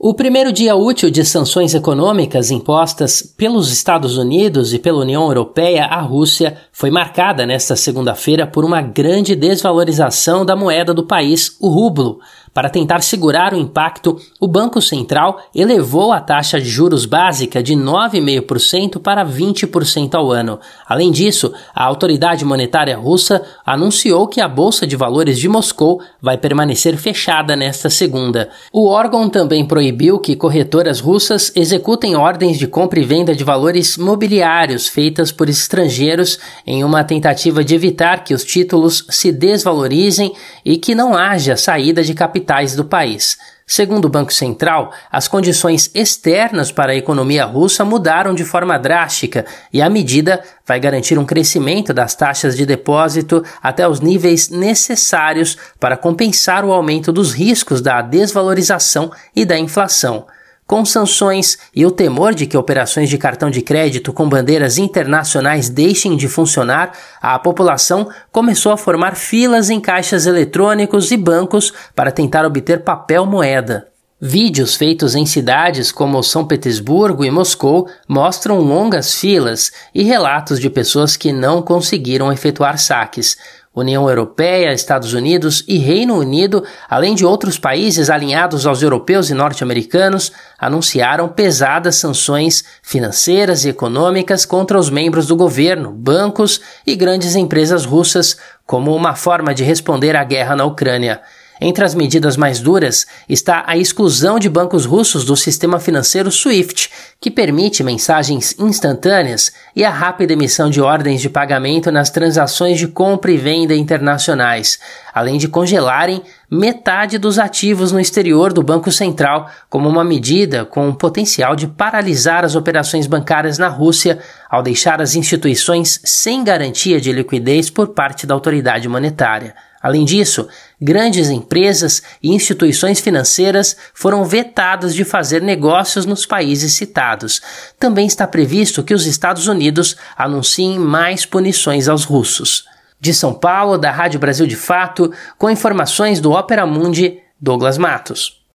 O primeiro dia útil de sanções econômicas impostas pelos Estados Unidos e pela União Europeia à Rússia foi marcada nesta segunda-feira por uma grande desvalorização da moeda do país, o rublo. Para tentar segurar o impacto, o Banco Central elevou a taxa de juros básica de 9,5% para 20% ao ano. Além disso, a autoridade monetária russa anunciou que a Bolsa de Valores de Moscou vai permanecer fechada nesta segunda. O órgão também proibiu que corretoras russas executem ordens de compra e venda de valores mobiliários feitas por estrangeiros em uma tentativa de evitar que os títulos se desvalorizem e que não haja saída de capitais do país. Segundo o Banco Central, as condições externas para a economia russa mudaram de forma drástica e a medida vai garantir um crescimento das taxas de depósito até os níveis necessários para compensar o aumento dos riscos da desvalorização e da inflação. Com sanções e o temor de que operações de cartão de crédito com bandeiras internacionais deixem de funcionar, a população começou a formar filas em caixas eletrônicos e bancos para tentar obter papel moeda. Vídeos feitos em cidades como São Petersburgo e Moscou mostram longas filas e relatos de pessoas que não conseguiram efetuar saques. União Europeia, Estados Unidos e Reino Unido, além de outros países alinhados aos europeus e norte-americanos, anunciaram pesadas sanções financeiras e econômicas contra os membros do governo, bancos e grandes empresas russas, como uma forma de responder à guerra na Ucrânia. Entre as medidas mais duras está a exclusão de bancos russos do sistema financeiro SWIFT, que permite mensagens instantâneas e a rápida emissão de ordens de pagamento nas transações de compra e venda internacionais, além de congelarem metade dos ativos no exterior do Banco Central, como uma medida com o potencial de paralisar as operações bancárias na Rússia ao deixar as instituições sem garantia de liquidez por parte da autoridade monetária. Além disso, grandes empresas e instituições financeiras foram vetadas de fazer negócios nos países citados. Também está previsto que os Estados Unidos anunciem mais punições aos russos. De São Paulo, da Rádio Brasil de Fato, com informações do Opera Mundi, Douglas Matos.